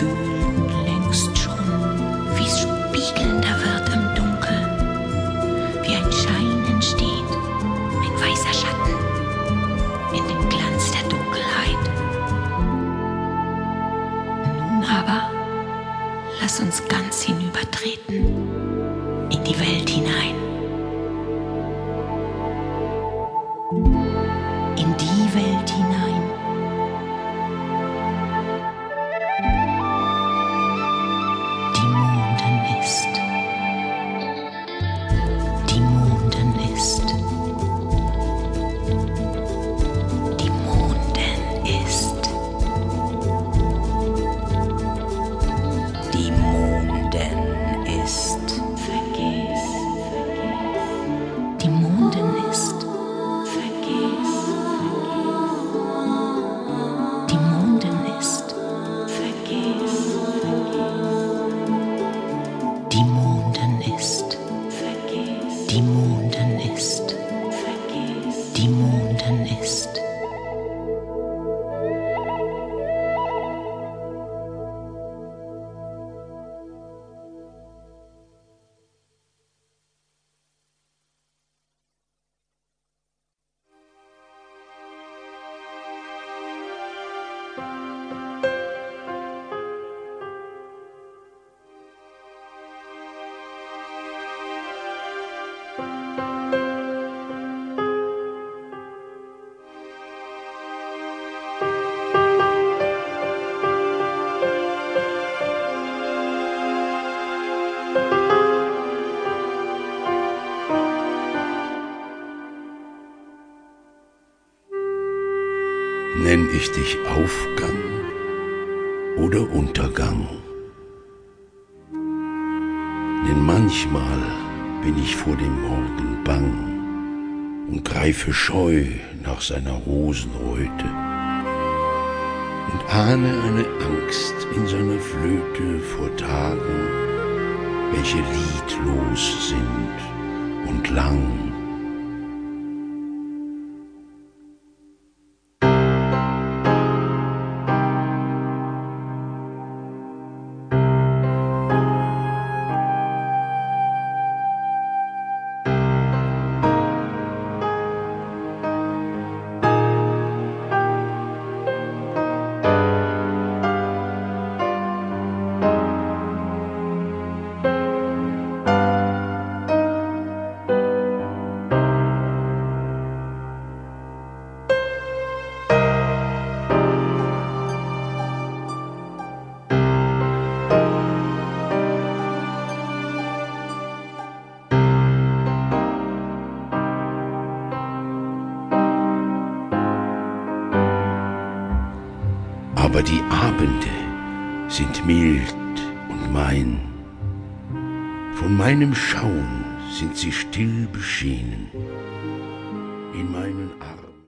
fühlen längst schon, wie es spiegelnder wird im Dunkeln, wie ein Schein entsteht, ein weißer Schatten in dem Glanz der Dunkelheit. Nun aber, lass uns ganz hinübertreten in die Welt hinein. Nenn ich dich Aufgang oder Untergang? Denn manchmal bin ich vor dem Morgen bang und greife scheu nach seiner Rosenröte und ahne eine Angst in seiner Flöte vor Tagen, welche liedlos sind und lang. aber die Abende sind mild und mein. Von meinem Schauen sind sie still beschienen. In meinem